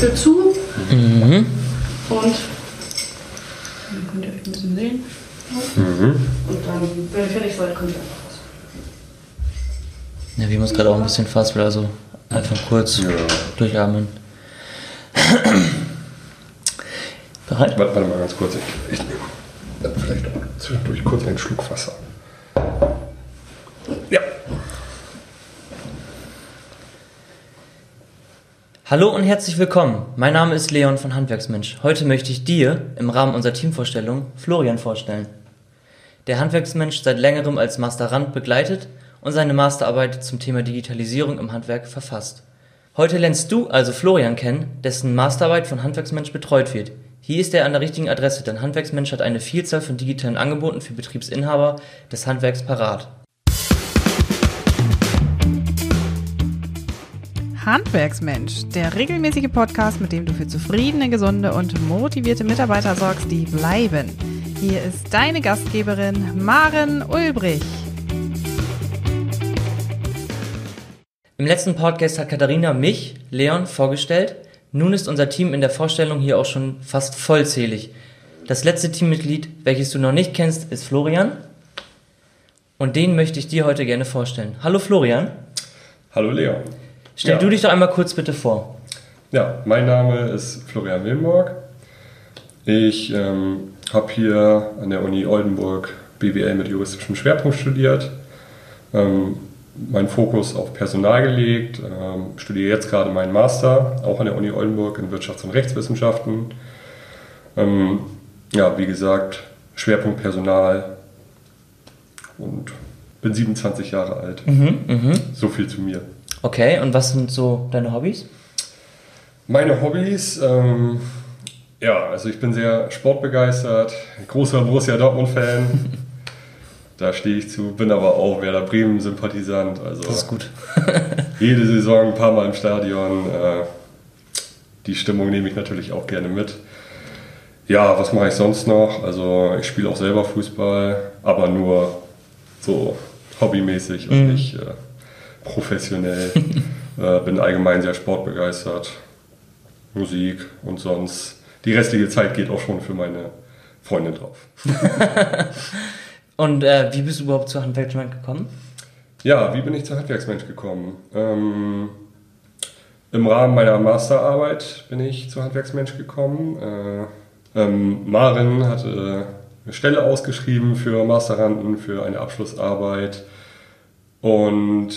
Tür zu Mhm. und dann könnt ihr euch ein bisschen sehen. Und dann, wenn ihr fertig seid, könnt ihr einfach raus. Ja, wir haben uns gerade auch ein bisschen fast, also einfach kurz Ja. durchatmen. Bereit? Warte, warte mal ganz kurz. Ich, ich nehme vielleicht auch zwischendurch kurz einen Schluck Wasser. Hallo und herzlich willkommen. Mein Name ist Leon von Handwerksmensch. Heute möchte ich dir im Rahmen unserer Teamvorstellung Florian vorstellen. Der Handwerksmensch seit längerem als Masterand begleitet und seine Masterarbeit zum Thema Digitalisierung im Handwerk verfasst. Heute lernst du also Florian kennen, dessen Masterarbeit von Handwerksmensch betreut wird. Hier ist er an der richtigen Adresse, denn Handwerksmensch hat eine Vielzahl von digitalen Angeboten für Betriebsinhaber des Handwerks parat. Handwerksmensch, der regelmäßige Podcast, mit dem du für zufriedene, gesunde und motivierte Mitarbeiter sorgst, die bleiben. Hier ist deine Gastgeberin Maren Ulbrich. Im letzten Podcast hat Katharina mich, Leon, vorgestellt. Nun ist unser Team in der Vorstellung hier auch schon fast vollzählig. Das letzte Teammitglied, welches du noch nicht kennst, ist Florian. Und den möchte ich dir heute gerne vorstellen. Hallo Florian, Hallo Leon. Stell Ja. du dich doch einmal kurz bitte vor. Ja, mein Name ist Florian Wilmborg. Ich ähm, habe hier an der Uni Oldenburg BWL mit juristischem Schwerpunkt studiert. Ähm, meinen Fokus auf Personal gelegt, ähm, studiere jetzt gerade meinen Master, auch an der Uni Oldenburg in Wirtschafts- und Rechtswissenschaften. Ähm, ja, wie gesagt, Schwerpunkt Personal und bin 27 Jahre alt. Mhm, mhm. So viel zu mir. Okay, und was sind so deine Hobbys? Meine Hobbys, ähm, ja, also ich bin sehr sportbegeistert, großer Borussia Dortmund-Fan. da stehe ich zu, bin aber auch Werder Bremen-Sympathisant. Also Das ist gut. jede Saison ein paar Mal im Stadion. Äh, die Stimmung nehme ich natürlich auch gerne mit. Ja, was mache ich sonst noch? Also ich spiele auch selber Fußball, aber nur so hobbymäßig und Mhm. nicht äh, professionell. äh, bin allgemein sehr sportbegeistert. Musik und sonst. Die restliche Zeit geht auch schon für meine Freundin drauf. Und äh, wie bist du überhaupt zur Handwerksmensch gekommen? Ja, wie bin ich zur Handwerksmensch gekommen? Ähm, Im Rahmen meiner Masterarbeit bin ich zur Handwerksmensch gekommen. Äh, ähm, Maren hatte eine Stelle ausgeschrieben für Masteranden, für eine Abschlussarbeit. Und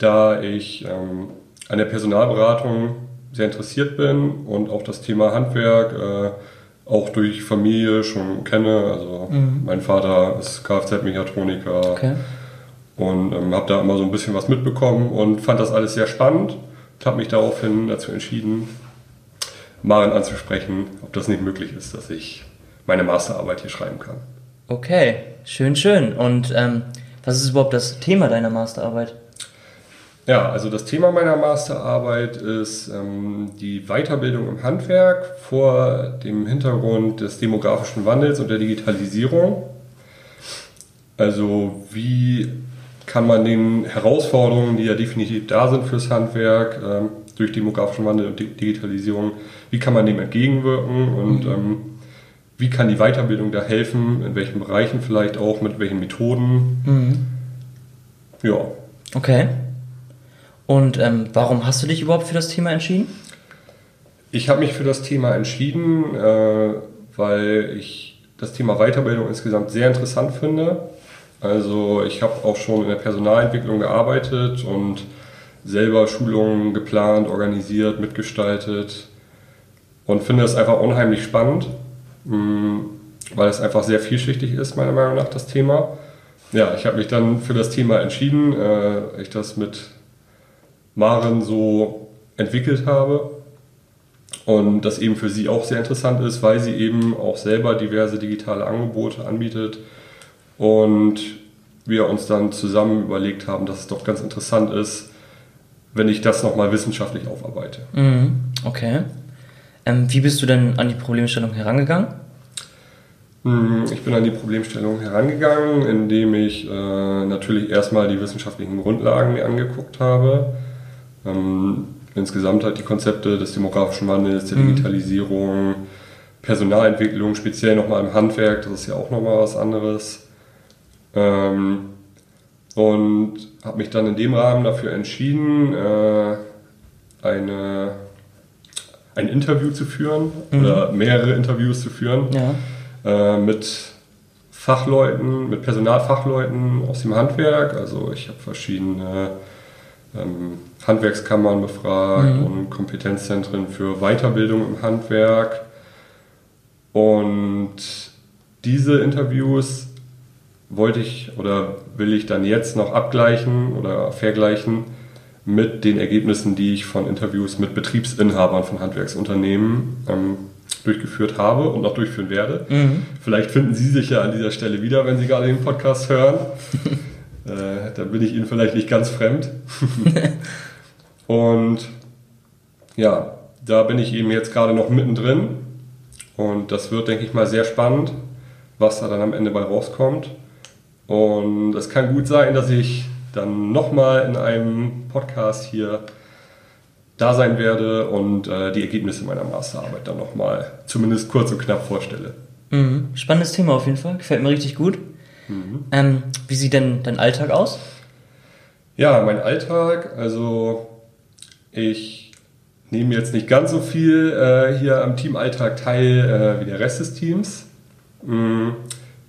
da ich ähm, an der Personalberatung sehr interessiert bin und auch das Thema Handwerk äh, auch durch Familie schon kenne, also mein Vater ist Kfz-Mechatroniker, Okay. und ähm, habe da immer so ein bisschen was mitbekommen und fand das alles sehr spannend und habe mich daraufhin dazu entschieden, Maren anzusprechen, ob das nicht möglich ist, dass ich meine Masterarbeit hier schreiben kann. Okay, schön, schön. Und ähm, was ist überhaupt das Thema deiner Masterarbeit? Ja, also das Thema meiner Masterarbeit ist ähm, die Weiterbildung im Handwerk vor dem Hintergrund des demografischen Wandels und der Digitalisierung. Also wie kann man den Herausforderungen, die ja definitiv da sind fürs Handwerk, ähm, durch demografischen Wandel und Di- Digitalisierung, wie kann man dem entgegenwirken und ähm, wie kann die Weiterbildung da helfen, in welchen Bereichen vielleicht auch, mit welchen Methoden. Mhm. Ja, Okay. Und ähm, warum hast du dich überhaupt für das Thema entschieden? Ich habe mich für das Thema entschieden, äh, weil ich das Thema Weiterbildung insgesamt sehr interessant finde. Also ich habe auch schon in der Personalentwicklung gearbeitet und selber Schulungen geplant, organisiert, mitgestaltet und finde es einfach unheimlich spannend, mh, weil es einfach sehr vielschichtig ist, meiner Meinung nach, das Thema. Ja, ich habe mich dann für das Thema entschieden, äh, ich das mit Maren so entwickelt habe und das eben für sie auch sehr interessant ist, weil sie eben auch selber diverse digitale Angebote anbietet und wir uns dann zusammen überlegt haben, dass es doch ganz interessant ist, wenn ich das nochmal wissenschaftlich aufarbeite. Mhm. Okay. Ähm, wie bist du denn an die Problemstellung herangegangen? Hm, Ich bin an die Problemstellung herangegangen, indem ich äh, natürlich erstmal die wissenschaftlichen Grundlagen mir angeguckt habe. Ähm, insgesamt halt die Konzepte des demografischen Wandels, der Digitalisierung, Personalentwicklung, speziell nochmal im Handwerk, das ist ja auch nochmal was anderes. Ähm, und habe mich dann in dem Rahmen dafür entschieden, äh, eine, ein Interview zu führen oder mehrere Interviews zu führen Ja. äh, mit Fachleuten, mit Personalfachleuten aus dem Handwerk. Also ich habe verschiedene Handwerkskammern befragt und Kompetenzzentren für Weiterbildung im Handwerk. Und diese Interviews wollte ich oder will ich dann jetzt noch abgleichen oder vergleichen mit den Ergebnissen, die ich von Interviews mit Betriebsinhabern von Handwerksunternehmen ähm, durchgeführt habe und noch durchführen werde. Vielleicht finden Sie sich ja an dieser Stelle wieder, wenn Sie gerade den Podcast hören. äh, dann bin ich Ihnen vielleicht nicht ganz fremd. und ja, da bin ich eben jetzt gerade noch mittendrin. Und das wird, denke ich mal, sehr spannend, was da dann am Ende bei rauskommt. Und es kann gut sein, dass ich dann nochmal in einem Podcast hier da sein werde und äh, die Ergebnisse meiner Masterarbeit dann nochmal zumindest kurz und knapp vorstelle. Mhm. Spannendes Thema auf jeden Fall. Gefällt mir richtig gut. Ähm, wie sieht denn dein Alltag aus? Ja, mein Alltag, also ich nehme jetzt nicht ganz so viel äh, hier am Teamalltag teil äh, wie der Rest des Teams. Mm,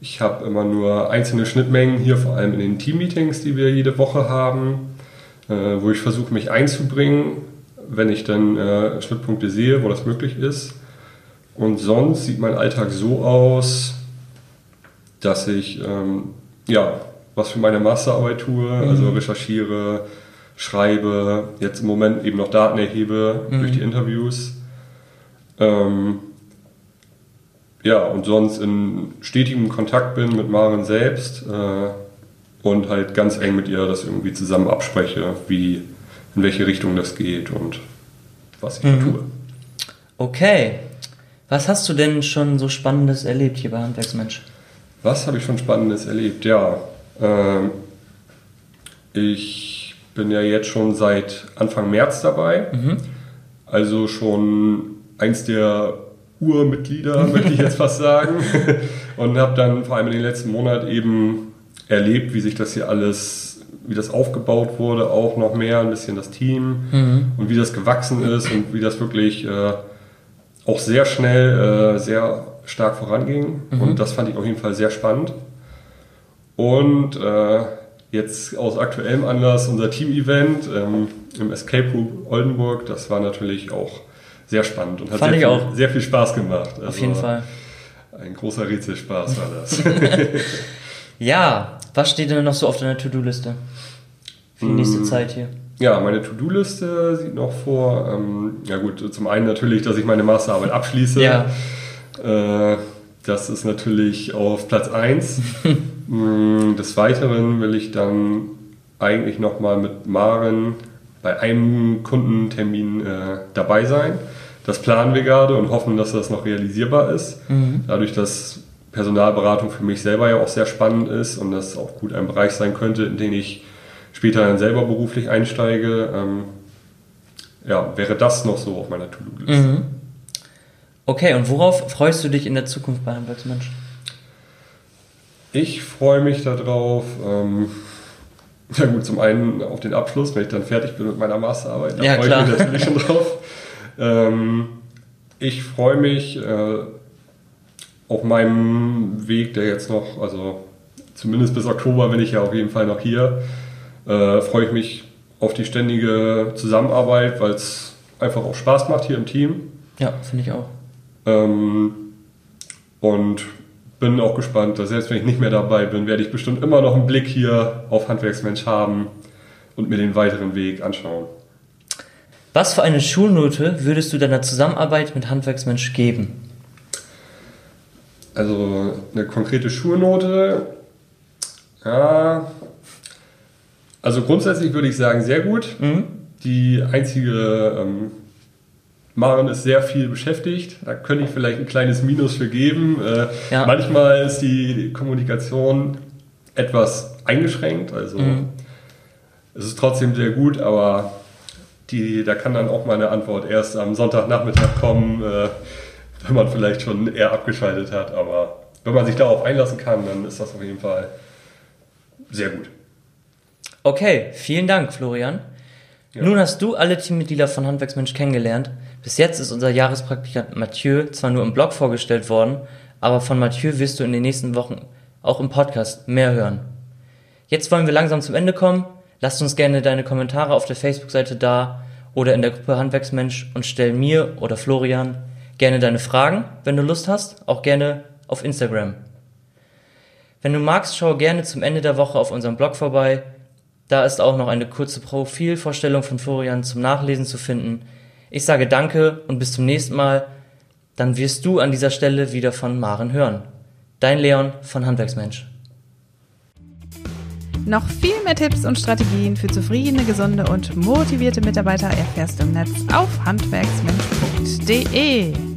Ich habe immer nur einzelne Schnittmengen hier, vor allem in den Teammeetings, die wir jede Woche haben, äh, wo ich versuche, mich einzubringen, wenn ich dann äh, Schnittpunkte sehe, wo das möglich ist. Und sonst sieht mein Alltag so aus, dass ich ähm, ja, was für meine Masterarbeit tue, also recherchiere, schreibe, jetzt im Moment eben noch Daten erhebe durch die Interviews. Ähm, ja, und sonst in stetigem Kontakt bin mit Maren selbst äh, und halt ganz eng mit ihr das irgendwie zusammen abspreche, wie, in welche Richtung das geht und was ich da tue. Okay. Was hast du denn schon so Spannendes erlebt hier bei Handwerksmensch? Was habe ich schon Spannendes erlebt? Ja, ähm, ich bin ja jetzt schon seit Anfang März dabei. Also schon eins der Urmitglieder, möchte ich jetzt fast sagen. Und habe dann vor allem in den letzten Monaten eben erlebt, wie sich das hier alles, wie das aufgebaut wurde, auch noch mehr, ein bisschen das Team und wie das gewachsen ist und wie das wirklich äh, auch sehr schnell, äh, sehr stark voranging. Und das fand ich auf jeden Fall sehr spannend. Und äh, jetzt aus aktuellem Anlass unser Team-Event ähm, im Escape Room Oldenburg, das war natürlich auch sehr spannend und hat sehr, viel, sehr viel Spaß gemacht. Auf Also jeden Fall. Ein großer Rätselspaß war das. Ja, was steht denn noch so auf deiner To-Do-Liste? Für die Mm. nächste Zeit hier. Ja, meine To-Do-Liste sieht noch vor, ähm, ja gut, zum einen natürlich, dass ich meine Masterarbeit abschließe. Ja. Äh, das ist natürlich auf Platz 1. Des Weiteren will ich dann eigentlich nochmal mit Maren bei einem Kundentermin äh, dabei sein. Das planen wir gerade und hoffen, dass das noch realisierbar ist. Dadurch, dass Personalberatung für mich selber ja auch sehr spannend ist und das auch gut ein Bereich sein könnte, in den ich später dann selber beruflich einsteige, ähm, ja, wäre das noch so auf meiner To-Do-Liste. Mhm. Okay, und worauf freust du dich in der Zukunft bei Handwerksmensch? Ich freue mich darauf, ähm, ja gut, zum einen auf den Abschluss, wenn ich dann fertig bin mit meiner Masterarbeit, da Ja, freue klar. ich mich natürlich schon drauf. Ähm, ich freue mich äh, auf meinem Weg, der jetzt noch, also zumindest bis Oktober bin ich ja auf jeden Fall noch hier, äh, freue ich mich auf die ständige Zusammenarbeit, weil es einfach auch Spaß macht hier im Team. Ja, finde ich auch. Ähm, und bin auch gespannt, dass selbst wenn ich nicht mehr dabei bin, werde ich bestimmt immer noch einen Blick hier auf Handwerksmensch haben und mir den weiteren Weg anschauen. Was für eine Schulnote würdest du deiner Zusammenarbeit mit Handwerksmensch geben? Also eine konkrete Schulnote, ja, also grundsätzlich würde ich sagen, sehr gut. Mhm. Die einzige, ähm, Maren ist sehr viel beschäftigt, da könnte ich vielleicht ein kleines Minus für geben. Äh, Ja. Manchmal ist die Kommunikation etwas eingeschränkt, also Mhm. es ist trotzdem sehr gut, aber die, da kann dann auch meine Antwort erst am Sonntagnachmittag kommen, äh, wenn man vielleicht schon eher abgeschaltet hat. Aber wenn man sich darauf einlassen kann, dann ist das auf jeden Fall sehr gut. Okay, vielen Dank, Florian. Ja. Nun hast du alle Teammitglieder von Handwerksmensch kennengelernt. Bis jetzt ist unser Jahrespraktikant Mathieu zwar nur im Blog vorgestellt worden, aber von Mathieu wirst du in den nächsten Wochen auch im Podcast mehr hören. Jetzt wollen wir langsam zum Ende kommen. Lasst uns gerne deine Kommentare auf der Facebook-Seite da oder in der Gruppe Handwerksmensch und stell mir oder Florian gerne deine Fragen, wenn du Lust hast, auch gerne auf Instagram. Wenn du magst, schau gerne zum Ende der Woche auf unserem Blog vorbei. Da ist auch noch eine kurze Profilvorstellung von Florian zum Nachlesen zu finden. Ich sage danke und bis zum nächsten Mal. Dann wirst du an dieser Stelle wieder von Maren hören. Dein Leon von Handwerksmensch. Noch viel mehr Tipps und Strategien für zufriedene, gesunde und motivierte Mitarbeiter erfährst du im Netz auf handwerksmensch.de.